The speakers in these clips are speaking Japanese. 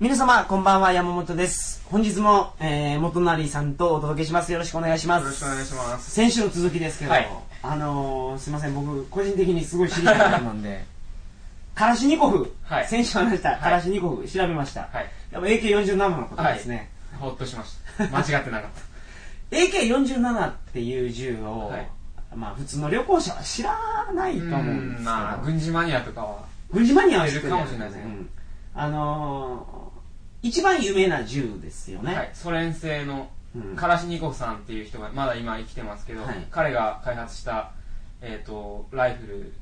皆様、こんばんは、山本です。本日も、えー、元成さんとお届けします。よろしくお願いします。よろしくお願いします。先週の続きですけど、はいあのー、すいません、僕、個人的にすごい知りたいことなんで、カラシニコフ、はい先週話したいカラシニコフ、調べました。はい。やっぱ AK47 のことですね。ほっとしました。間違ってなかっ AK47 っていう銃を、はいまあ普通の旅行者は知らないとた。思うんですけど、まあ、軍事マニアとかは、軍事マニアは知ってるかもしれないですねうんあのー、一番有名な銃ですよね。はい、ソ連製のうん。カラシニコフさんっていう人がまだ今生きてますけど、はい。彼が開発した、えっ、と、ライフル、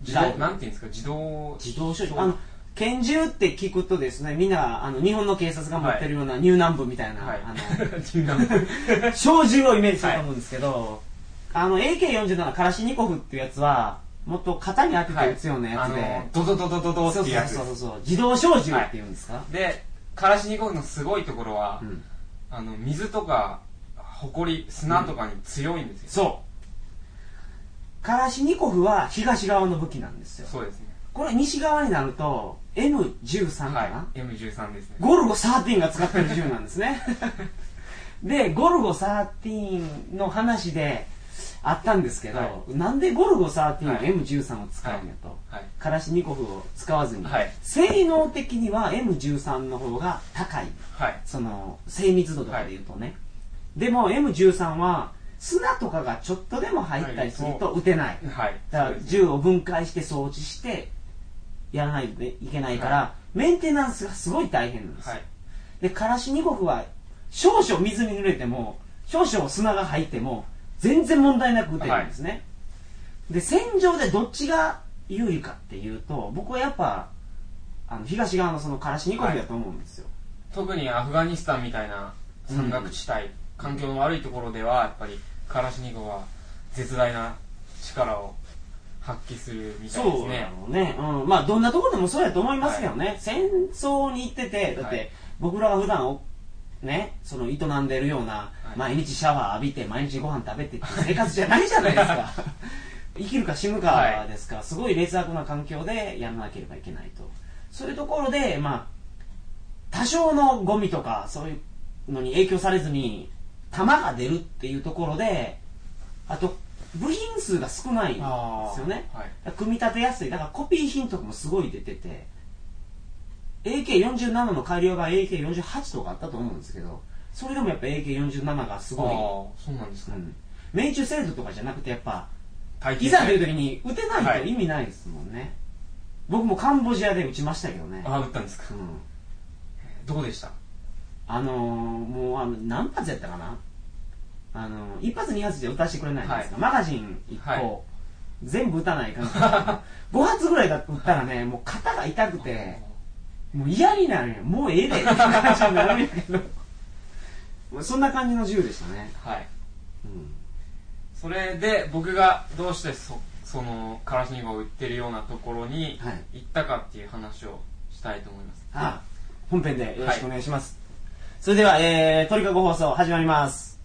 自動、なんていうんですか、自動、自動所持あの拳銃って聞くとですねみんなあの日本の警察が持ってるような入南部みたいな、はい。あ銃弾の 小銃をイメージすると思うんですけど、あの AK47 カラシニコフっていうやつはもっと型に当てて撃つようなやあつで、の、ドドドドドドってそうそうそうそうそう。自動小銃っていうんですか、で、カラシニコフのすごいところは、うんあの、水とか、埃、砂とかに強いんですよ。そうカラシニコフは東側の武器なんですよそうですね。これ西側になると M13 かな、はい。M13 ですね。ゴルゴ13が使ってる銃なんですね。で、ゴルゴ13の話であったんですけど、はなんでゴルゴ13のはい M13 を使うんやと、はい。カラシニコフを使わずに、はい性能的には M13 の方が高い。はい。その、精密度とかで言うとね。でも M13 は砂とかがちょっとでも入ったりすると撃てない。はい。だから銃を分解して装置してやらないといけないから、はメンテナンスがすごい大変なんです。でカラシニコフは少々水に濡れても少々砂が入っても全然問題なく撃てるんですね、で戦場でどっちが有利かっていうと僕はやっぱあの東側のそのカラシニコフだと思うんですよ、特にアフガニスタンみたいな山岳地帯、環境の悪いところではやっぱりカラシニコフは絶大な力を発揮するみたいですそうだうね、うん、まあどんなところでもそうやと思いますけどね、戦争に行っててだって、はい。僕らが普段おねその営んでるような、い。毎日シャワー浴びて毎日ご飯食べてっていう生活じゃないじゃないですか。生きるか死ぬかですから、すごい劣悪な環境でやらなければいけないと。そういうところでまあ多少のゴミとかそういうのに影響されずに弾が出るっていうところであと部品数が少ないんですよね。はい。組み立てやすい。だからコピー品とかもすごい出てて AK47 の改良版 AK48 とかあったと思うんですけどそれでもやっぱ AK47 がすごそうなんですい、か、うん、命中精度とかじゃなくてやっぱいざという時に撃てないと意味ないですもんね、僕もカンボジアで撃ちましたけどね。ああ撃ったんですか。うん。どうでした？あのー、もうあの何発やったかな？あのー、一発二発じゃ撃たせてくれないじゃないですか、マガジン1個、はい。全部撃たないかん5発ぐらいだ撃ったらねもう肩が痛くてもう嫌になるよ。もうええで。ってになるんやけどそんな感じの銃でしたね、はい。うん、それで僕がどうしてそそのカラシニコフを売ってるようなところにはい。行ったかっていう話をしたいと思います。あ本編でよろしくお願いします、それでは、えー、鳥かご放送始まります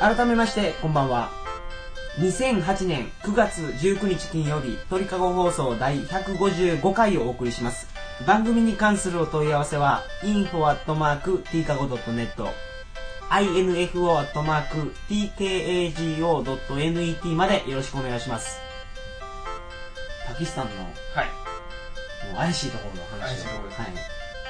改めましてこんばんは。2008年9月19日金曜日鳥かご放送第155回をお送りします。番組に関するお問い合わせは info.tkago.net info.tkago.net までよろしくお願いします。パキスタンのもはい。う怪しいところの話を。怪しいところですはい。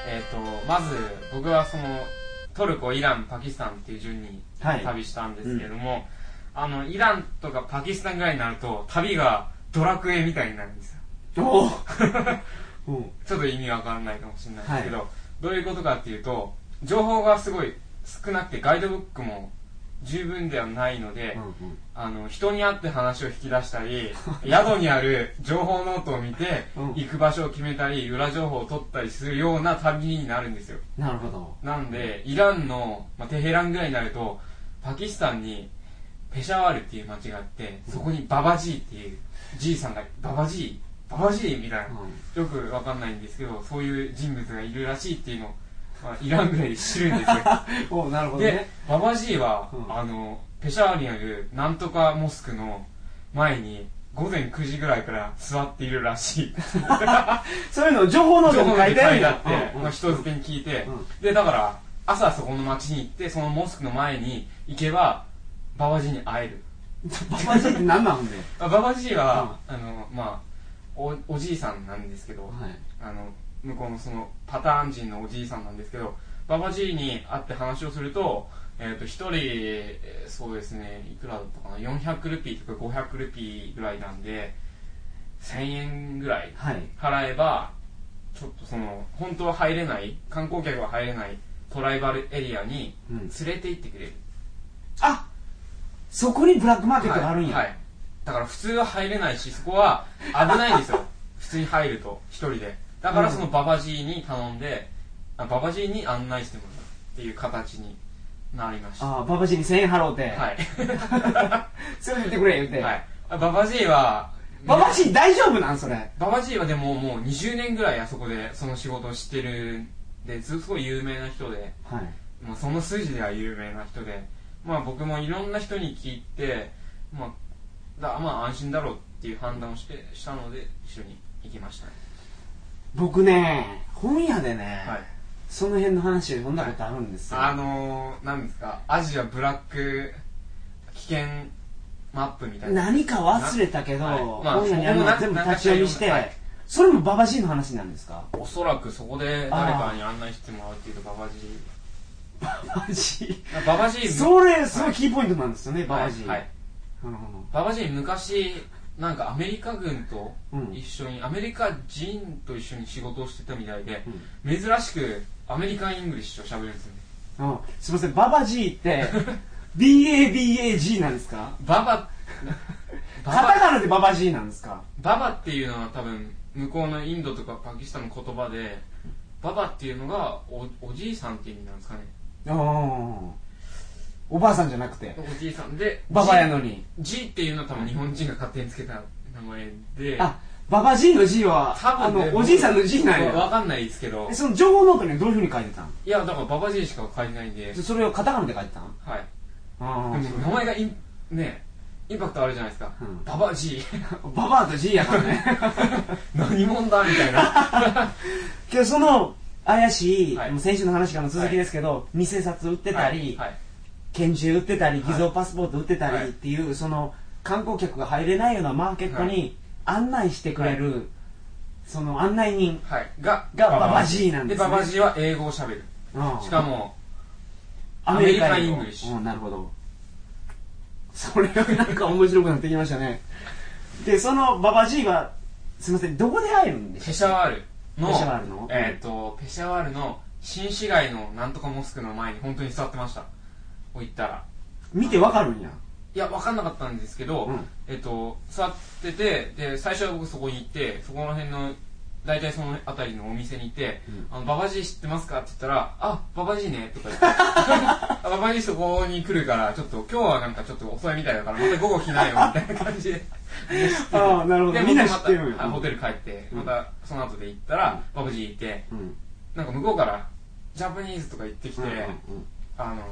えっ、とまず僕はそのトルコイランパキスタンっていう順にはい。旅したんですけれども、あのイランとかパキスタンぐらいになると旅がドラクエみたいになるんですよ。お ちょっと意味わかんないかもしれないですけど、どういうことかっていうと情報がすごい少なくてガイドブックも十分ではないので、うんうん。あの人に会って話を引き出したり 宿にある情報ノートを見て、うん。行く場所を決めたり裏情報を取ったりするような旅になるんですよ。なるほど。なんでイランの、まあ、テヘランぐらいになるとパキスタンにペシャワールっていう町があってそこにババジーっていうじいさんがババジババジー？みたいな、うん。よくわかんないんですけどそういう人物がいるらしいっていうのを、まあ、イランぐらいで知るんですよ。おなるほどでねババジーは、うん。あのペシャワールにあるなんとかモスクの前に午前9時ぐらいから座っているらしい。そういうの情報ノー情報書いてあるんや。書いてあって、うん。まあ、人付けに聞いて、うん。でだから朝そこの町に行ってそのモスクの前に行けばババジーに会える。ババジーって何なんで？あババジーは、あのまあおおじいさんなんですけど、はい。あの向こうのそのパターン人のおじいさんなんですけどババジーに会って話をすると,、えー、と1人えーそうですねいくらだったかな400ルピーとか500ルピーぐらいなんで1000円ぐらいはい。払えばちょっとその本当は入れない観光客は入れないトライバルエリアにうん。連れて行ってくれる、あそこにブラックマーケットがあるんや、はいはい。だから普通は入れないしそこは危ないんですよ。普通に入ると一人でだからそのババジーに頼んで、あババジーに案内してもらうっていう形になりました。ああババジーに1000円払うて、はい、それ見てくれ言うて、はい、あババジーはババジー大丈夫なんそれ？ババジーはでももう20年ぐらいあそこでその仕事をしてるんですごい有名な人ではい。まあ、その筋では有名な人で、まあ、僕もいろんな人に聞いて、まあ、だまあ安心だろうっていう判断をしてしたので一緒に行きましたね僕ね本屋でね、はい。その辺の話を読んだことあるんですよ、あのー、なんですかアジアブラック危険マップみたいな。何か忘れたけど、はい。まあ本屋にあるの全部立ち読みして、はい。それもババジーの話なんですか？おそらくそこで誰かに案内してもらうっていうとババジ。ババジ。ーーババジーそれすごいキーポイントなんですよね、ババジ。ー、はいはい。うんババジー昔なんかアメリカ軍とうん。一緒に、アメリカ人と一緒に仕事をしてたみたいで、うん。珍しく American English を喋るんですよね。うんすいません。ババジーって BABAG なんですか？ババ。バ カタバカナでババジーなんですか？ババっていうのは多分向こうのインドとかパキスタンの言葉でババっていうのがおおじいさんっていう意味なんですかね。うんおばあさんじゃなくておじいさんでババやのに。G っていうのは多分日本人が勝手につけた名前であババジーの G はあ多分ねのおじいさんの G なんやわかんないですけど。えその情報ノートにはどういうふうに書いてたん？いやだからババ G しか書いてないんで。それをカタカナで書いてたん？はい。あでも名前がインねインパクトあるじゃないですか、うん。ババ ジー ババアと ジーやからね。何者だみたいな。けどその怪しい、はい。もう先週の話からの続きですけど、偽札売ってたり、はい。はい拳銃売ってたり偽造パスポート売ってたはいりっていう、その観光客が入れないようなマーケットに案内してくれる、その案内人、はい、ががババ G なんですね。でババ G は英語をしゃべる。うん。しかもアメリカイングリッシュ、なるほど。それがなんか面白くなってきましたね。でそのババ G はすみませんどこで会えるんでペしシャワールのペシャワールの？えっ、とペシャワールの新市街のなんとかモスクの前に本当に座ってましたこう行ったら。見てわかるんや。いや分かんなかったんですけど、うん。えっ、と座っててで最初は僕そこに行ってそこら辺の大体その辺りのお店に行ってうん「あのババジー知ってますか?」って言ったら「あババジーね」とか言って。あ 「ババジーそこに来るからちょっと今日はなんかちょっと遅いみたいだからまた午後来ないよ」みたいな感じで。ああなるほど。でみんな知ってるんやたはいホテル帰ってうん。またその後で行ったら、ババジーいてうん。なんか向こうからジャパニーズとか言ってきて、うんうん。あの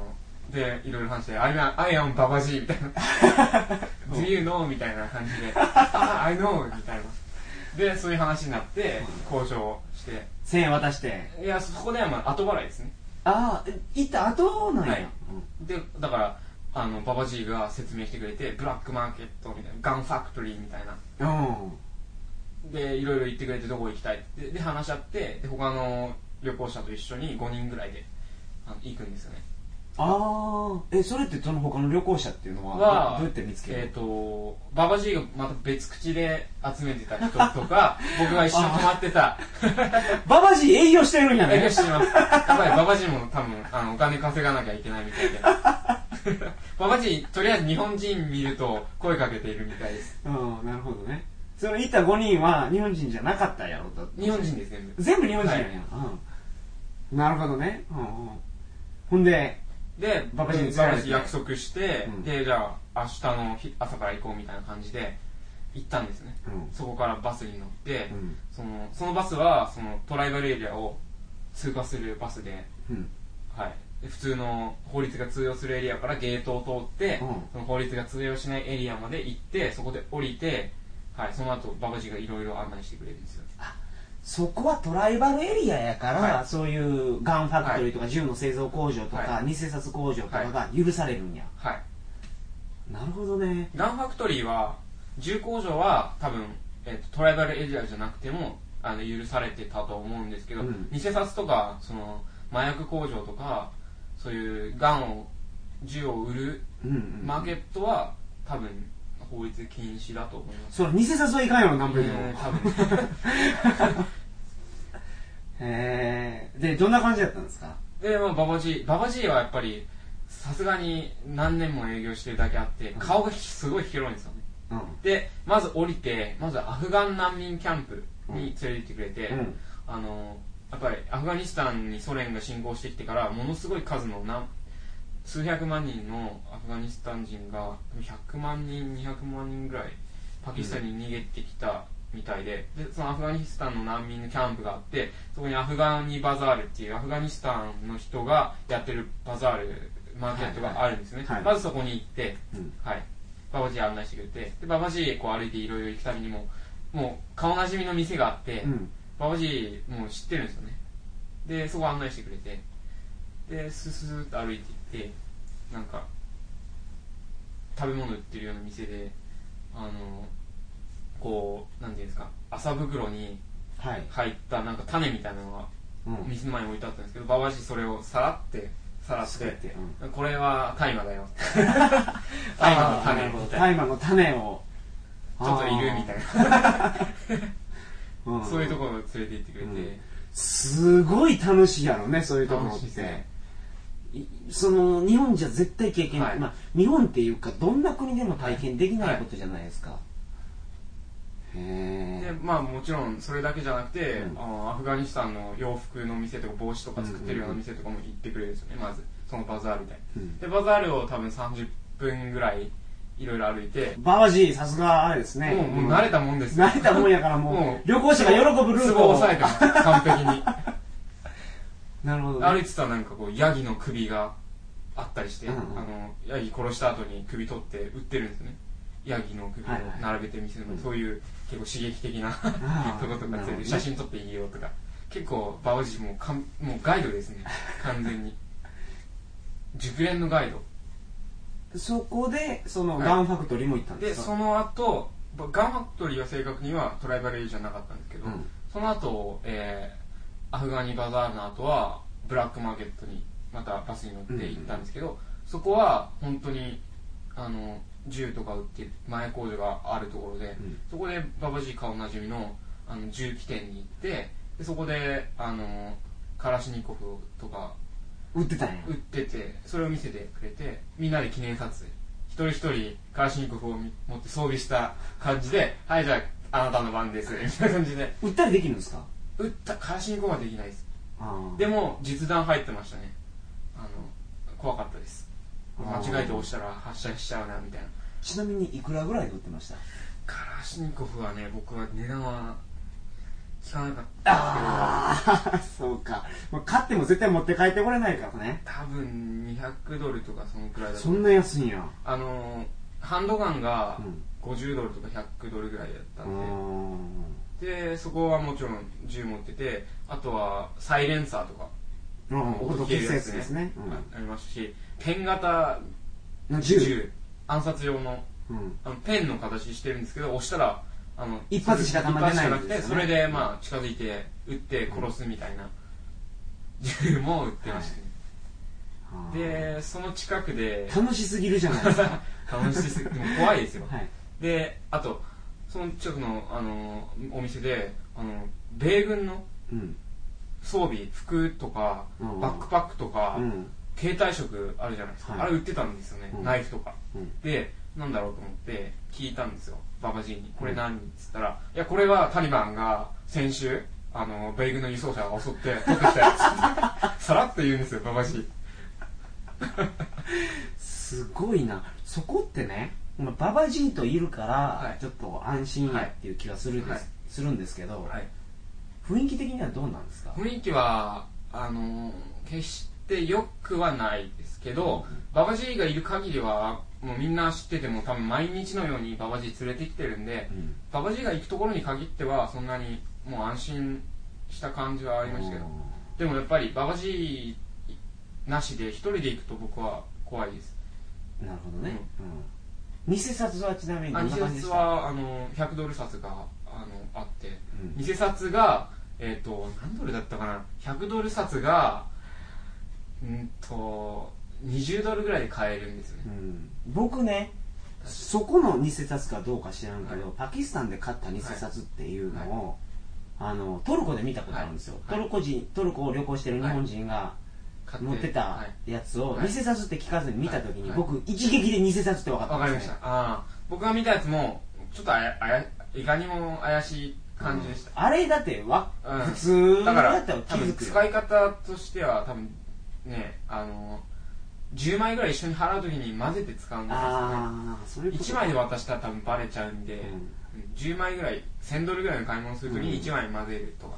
でいろいろ話して I am, I am ババジーみたいな。Do you know? みたいな感じで。あ I know みたいな。でそういう話になって交渉して。1000円渡して。いやそこではまあ後払いですね。ああ行った後なんや、はい。でだからあのババジーが説明してくれてブラックマーケットみたいなガンファクトリーみたいな。うん。うんでいろいろ言ってくれてどこ行きたいって。で話し合ってで他の旅行者と一緒に5人ぐらいであの行くんですよねああえそれってその他の旅行者っていうのははどどうやって見つけるえっ、とババジーがまた別口で集めてた人とか 僕が一緒に泊まってた。ババジー営業してるんや営業ねしてます。やっぱりババジーも多分あのお金稼がなきゃいけないみたいで。ババジーとりあえず日本人見ると声かけているみたいです。うんなるほどね。その行った5人は日本人じゃなかったやろと日本人です全部。全部日本人やんうん。なるほどね、うんうん、ほんででババジババジーに約束して、うん。でじゃあ明日の日朝から行こうみたいな感じで行ったんですね。うん。そこからバスに乗って、うん。そのそのバスはそのトライバルエリアを通過するバスで,、うん。はい、で普通の法律が通用するエリアからゲートを通って、うん。その法律が通用しないエリアまで行ってそこで降りて、はい、その後ババジがいろいろ案内してくれるんですよそこはトライバルエリアやから、はい。そういうガンファクトリーとか銃の製造工場とか、は偽札工場とかが許されるんや、はい。なるほどね。ガンファクトリーは銃工場は多分、えっとトライバルエリアじゃなくてもあの許されてたと思うんですけど、うん。偽札とかその麻薬工場とかそういうガンを銃を売るうんうん。マーケットは多分法律禁止だと思います。それ偽札はいかんやろ何分でも、えー多分。へ えでどんな感じだったんですか？で、まあ、ババジーババジーはやっぱりさすがに何年も営業してるだけあって顔がすごい広いんですよね。うん。でまず降りてまずアフガン難民キャンプに連れて行ってくれて、うん。あのやっぱりアフガニスタンにソ連が侵攻してきてからものすごい数のな数百万人のアフガニスタン人が100万人200万人ぐらいパキスタンに逃げてきたみたいで,、でそのアフガニスタンの難民のキャンプがあってそこにアフガニバザールっていうアフガニスタンの人がやってるバザールマーケットがあるんですね、はい。はいまずそこに行って、うん。はい、ババジー案内してくれてでババジーこう歩いていろいろ行くたびにももう顔なじみの店があって、うん。ババジーもう知ってるんですよね。でそこ案内してくれてでスースーっと歩いていってなんか食べ物売ってるような店であのこうなんていうんですか麻袋にはい、入ったなんか種みたいなのがうん、店の前に置いてあったんですけどババジーそれをさらってさらってって、うん。これは大麻だよ。大麻の種。るほどみたいな大麻の種を。ちょっといるみたいな。うん。そういうところを連れて行ってくれて、うん。すごい楽しいやろねそういうところっ楽しいですてその日本じゃ絶対経験、はい。まあ、日本っていうかどんな国でも体験できないことじゃないですか、へえでまあもちろんそれだけじゃなくて、うん。あのアフガニスタンの洋服の店とか帽子とか作ってるような店とかも行ってくれるんですよねまずそのバザールで。うん。でバザールを多分30分ぐらいいろいろ歩いて。ババジーさすがあれですね。もうもう慣れたもんですよ。慣れたもんやからもうもう。旅行者が喜ぶルーツトを。ボを押さえてます完璧になるほど、ね、歩いてたらなんかこうヤギの首があったりして、うんうん。あのヤギ殺した後に首取って売ってるんですね。ヤギの首をはいはい。並べて見せるの、うん。そういう結構刺激的な とことかなるほどね。写真撮っていいよとか。結構バオジもうかんもうガイドですね。完全に。熟練のガイド。そこでそのはい。ガンファクトリーも行ったんでか、ですその後ばガンファクトリーは正確にはトライバルエリアじゃなかったんですけど、うん。その後、えー、アフガニバザールの後はブラックマーケットにまたバスに乗って行ったんですけど、そこは本当にあの銃とか売ってる前工場があるところで、うん。そこでババジー顔なじみのあの銃器店に行ってでそこであのカラシニコフとか売ってたんや。売っててそれを見せてくれてみんなで記念撮影。一人一人カラシニコフをみ持って装備した感じで「はいじゃああなたの番です」みたいな感じで。売ったりできるんですか？撃ったカラシニコフはできないです。でも実弾入ってましたね。あの怖かったです。間違えて押したら発射しちゃうなみたいな。ちなみにいくらぐらいで売ってました？カラシニコフはね僕は値段は聞かなかったんですああ そうか、まあ、買っても絶対持って帰ってこれないからね。多分200ドルとかそのくらいだとそんな安いんや。あのハンドガンがうん。50ドルとか100ドルぐらいだったあんで、ーでそこはもちろん銃持っててあとはサイレンサーとかうん音消すやつですね、あありますしペン型うん、銃？銃。暗殺用のうん。あのペンの形してるんですけど押したらあの一発しか弾出ないんですよね。それでまあ近づいて撃って殺すみたいな銃も撃ってましたね、あーでその近くで楽しすぎるじゃないですか。楽しすぎても怖いですよ。はい。であとその近くのあのお店であの米軍のうん。装備服とかうんバックパックとか、うん。携帯食あるじゃないですか、はい。あれ売ってたんですよね、うん。ナイフとか。うん。でなんだろうと思って聞いたんですよババジーに。これ何っつったら、いやこれはタリバンが先週あの米軍の輸送車が襲って取ってきたやつ。さらっと言うんですよババジー。すごいな。そこってねまあババジーといるから、はい。ちょっと安心やっていう気がするです、はい。するんですけど、はい。雰囲気的にはどうなんですか？雰囲気はあの決して良くはないですけど、ババジーがいる限りはもうみんな知ってても多分毎日のようにババジー連れてきてるんで、うん。ババジーが行くところに限ってはそんなにもう安心した感じはありましたけどでもやっぱりババジーなしで一人で行くと僕は怖いです。なるほどね、うん偽札はちなみに偽札はあの100ドル札があのあって。うん。偽札がえっ、と何ドルだったかな？100ドル札がうんと20ドルぐらいで買えるんですよね。うん。僕ねそこの偽札かどうか知らんけど、はい。パキスタンで買った偽札っていうのを、あのトルコで見たことあるんですよ、はいトルコ人トルコを旅行してる日本人が買持ってたはい。やつを、はい。偽札って聞かずに見た時に、はい。僕一撃で偽札って分かったわかりました。ああ僕が見たやつもちょっとあやあやいかにも怪しい感じでした、あれだってわ、うん。普通だからだったら気多分づくよ。使い方としては多分ねあの10枚ぐらい一緒に払う時に混ぜて使うんですよね。ああそういうこと1枚で渡したら多分バレちゃうんで、うん。うん。10枚ぐらい1000ドルぐらいの買い物する時に1枚混ぜるとか、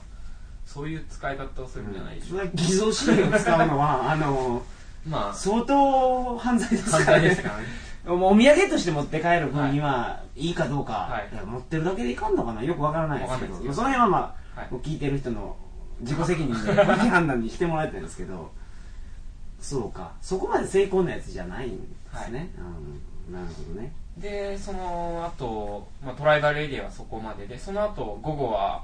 そういう使い方をするんじゃないでしょうか、偽造紙幣を使うのは あのまあ。相当犯罪です簡からね。単ですからね。お土産として持って帰る分にはい。いかどうか、はい。持ってるだけでいかんのかな？よくわからないですけどその辺はまあ、はい。聞いてる人の自己責任で 判断にしてもらいたいんですけどそうか。そこまで成功なやつじゃないんですね、うん、なるほどね。でその後、まあトライバルエリアはそこまででその後午後は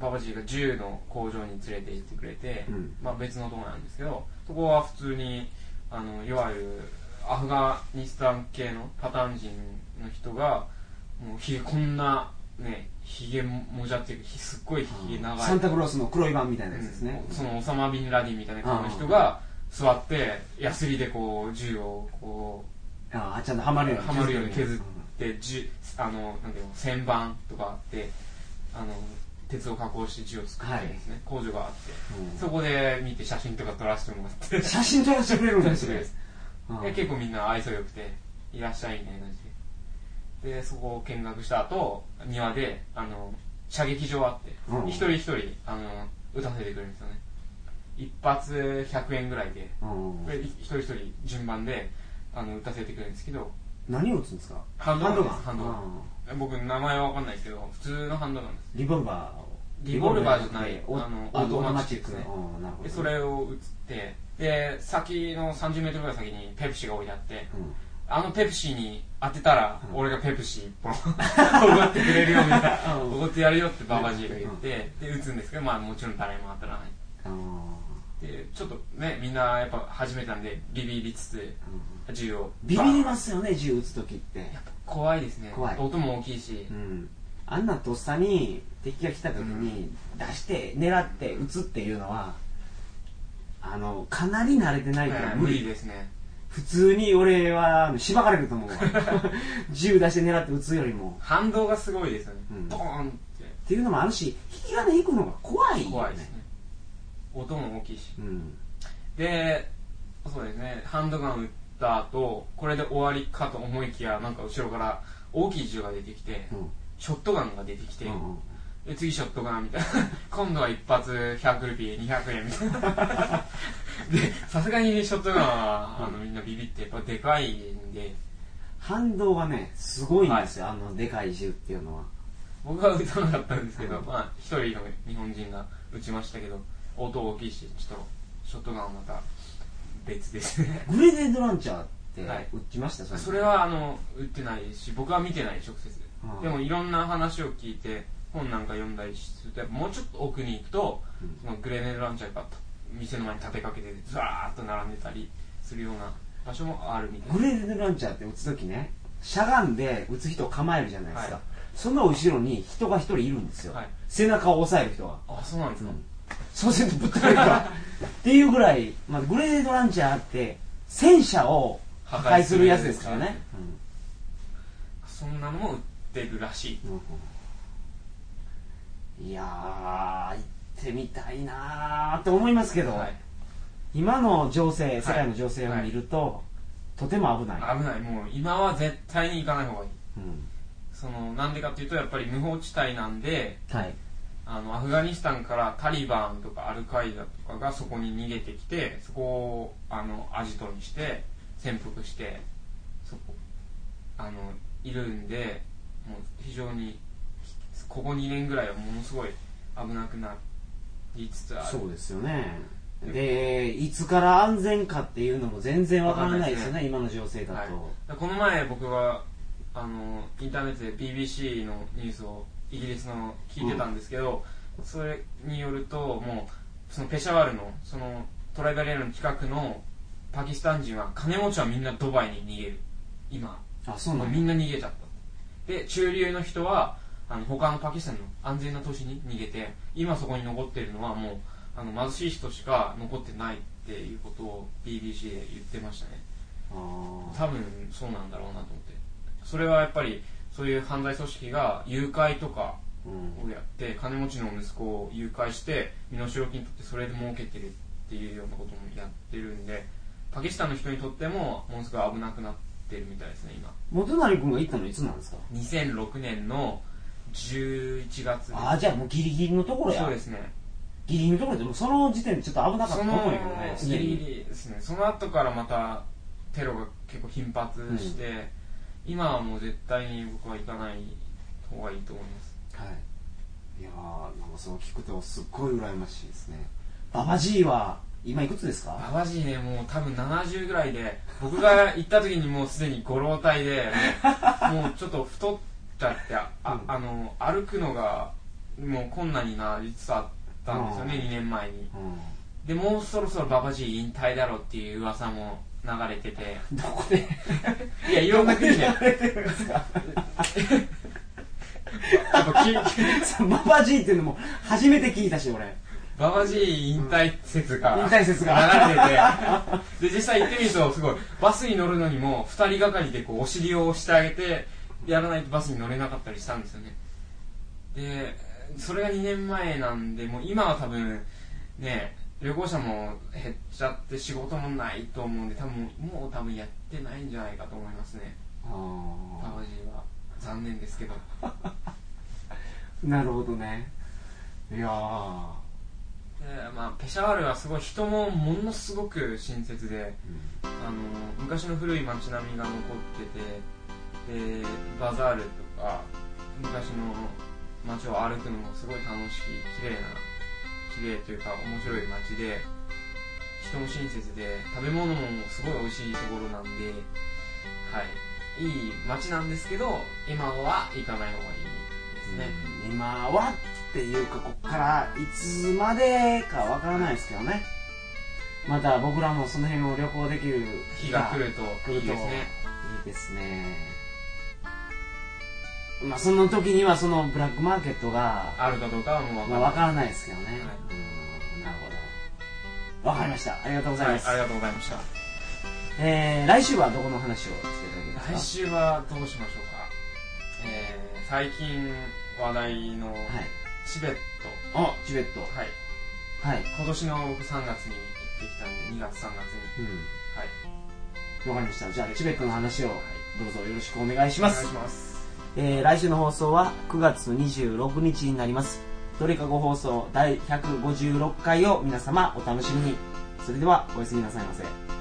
ババジーが銃の工場に連れて行ってくれて、うん。まあ、別のところなんですけどそこは普通にあのいわゆるアフガニスタン系のパターン人の人がもうひげこんなねひげもじゃっていうかひすっごいひげ長い。サンタクロースの黒い版みたいなやつですね、うん。そのオサマ・ビンラディンみたいな顔の人が座ってヤスリでこう銃をこああちゃんとはまるようにうはまるように削っうんて銃あのなんていうの旋盤とかあってあの鉄を加工して銃を作ってるんですね、工場があって、うん。そこで見て写真とか撮らせてもらって。写真撮らせてくれるんですね。うん。で結構みんな愛想よくていらっしゃいみたいな感じ。ででそこを見学した後庭であの射撃場あって、うん。一人一人あの撃たせてくれるんですよね。一発100円ぐらいで。うん。で一人一人順番であの撃たせてくれるんですけど。何を撃つんですか？ハンドガンハンドガン僕名前は分かんないですけど普通のハンドガンです。リボルバーを。リボルバーじゃないオあのあオートマチックですね。でそれを撃ってで先の30メートルぐらい先にペプシが置いてあってうん。あのペプシに当てたら、うん。俺がペプシ一本 おごってくれるよみたいな。うん。おごってやるよってババジーが言って、で撃つんですけどまあもちろん誰も当たらない。でちょっとねみんなやっぱ初めてなんでビビりつつうん。銃をビビりますよね銃撃つ時って。やっぱ怖いですね。怖い。音も大きいし、うん。あんなとっさに敵が来た時に出して狙って撃つっていうのはあのかなり慣れてないからえー無無理理ですね。普通に俺はしばかれると思うわ。銃出して狙って撃つよりも。反動がすごいですよね、うん。ドーンって。っていうのもあるし引き金行くのが怖いよね。怖いですね。音も大きいし。うん。でそうですね。ハンドガン撃った後これで終わりかと思いきやなんか後ろから大きい銃が出てきて、うん。ショットガンが出てきて、うんうん。で次ショットガンみたいな。今度は一発100ルピー200円みたいな。でさすがにショットガンは、あのみんなビビってやっぱでかいんで。反動がねすごいんですよ、あのでかい銃っていうのは。僕は撃たなかったんですけど、うんまあ一人の日本人が撃ちましたけど音大きいしちょっとショットガンはまた別です。ねグレネードランチャーってはい。撃ちました、それ。はあの撃ってないし僕は見てない直接。うんでもいろんな話を聞いて本なんか読んだりするとやっぱもうちょっと奥に行くと、うん。そのグレネードランチャーが店の前に立てかけてずらーっと並んでたりするような場所もあるみたい。グレネードランチャーって撃つ時ねしゃがんで撃つ人を構えるじゃないですか、はい。その後ろに人が一人いるんですよ、はい。背中を押さえる人が。あそうなんですか、そうするとぶっ飛べるからっていうぐらい、まあ、グレネードランチャーって戦車を破壊するやつですからね、そんなのも売ってるらしい。うん。いやー行ってみたいなーって思いますけど、はい。今の情勢世界の情勢を見ると、とても危ない。危ない。もう今は絶対に行かない方がいい。うん。そのなんでかっていうとやっぱり無法地帯なんではいあのアフガニスタンからタリバンとかアルカイダとかがそこに逃げてきてそこをあのアジトにして潜伏してそこあのいるんでもう非常にここ2年ぐらいはものすごい危なくなりつつある。そうですよね。でいつから安全かっていうのも全然わからないですよね今の情勢だと、はい、この前僕はあのインターネットで BBC のニュースをイギリスの聞いてたんですけど、それによるともうそのペシャワルのそのトライバルエリアの近くのパキスタン人は金持ちはみんなドバイに逃げる。今。あそうなんみんな逃げちゃった。で中流の人はあの他のパキスタンの安全な都市に逃げて今そこに残ってるのはもうあの貧しい人しか残ってないっていうことを BBC で言ってましたね。あ多分そうなんだろうなと思って。それはやっぱりそういう犯罪組織が誘拐とかをやって金持ちの息子を誘拐して身代金取ってそれで儲けてるっていうようなこともやってるんでパキスタンの人にとってもものすごい危なくなってるみたいですね今。元成君が行ったの？いつなんですか？2006年の11月。ああじゃあもうギリギリのところや。そうですね。ギリギリのところでもうその時点でちょっと危なかったと思うね。ギリギリですね。その後からまたテロが結構頻発して、今はもう絶対に僕は行かない方がいいと思います。はい。いやーなんかそう聞くとすっごい羨ましいですね。ババジーは今いくつですか？ババジーねもう多分70ぐらいで僕が行った時にもうすでにご老体で もうちょっと太っちゃってあ,あ、うん。あの歩くのがもう困難になりつつあったんですよね、うん。2年前に。うでもうそろそろババジー引退だろうっていう噂も流れてて。んどこで？いやいろんな国で。やっれてるんですか？ぱ きそうババジーっていうのも初めて聞いたし俺。ババジー引退説が。引退説が。流れてて。で実際行ってみるとすごいバスに乗るのにも2人がかりでこうお尻を押してあげてやらないとバスに乗れなかったりしたんですよね。でそれが2年前なんでもう今は多分ね旅行者も減っちゃって仕事もないと思うんで多分もう多分やってないんじゃないかと思いますね。バあバジーは。残念ですけど。あ なるほどね。いやー。でまあ、ペシャワールはすごい人もものすごく親切であの昔の古い街並みが残っててでバザールとか昔の街を歩くのもすごい楽しい綺麗な綺麗というか面白い街で人も親切で食べ物もすごい美味しいところなんではい。いい街なんですけど今は行かない方がいいですね、うん今はっていうかこっからいつまでかわからないですけどね。また僕らもその辺を旅行できる日が来ると来るといいですね。いいですねまあその時にはそのブラックマーケットがあるかどうかはもう分まあ、からない。わからないですけどね、うんなるほど。わかりました。ありがとうございます、はい、ありがとうございました。えー、来週はどこの話をしていただけますか？来週はどうしましょうか、えー、最近話題のはい。チベット、あチベット。はい、はい。今年の僕3月に行ってきたんで2月3月に。うん。はい。わかりました。じゃあチベットの話をはい。どうぞよろしくお願いします。お願いしますえー来週の放送は9月26日になります。どれかご放送第156回を皆様お楽しみに。それではおやすみなさいませ。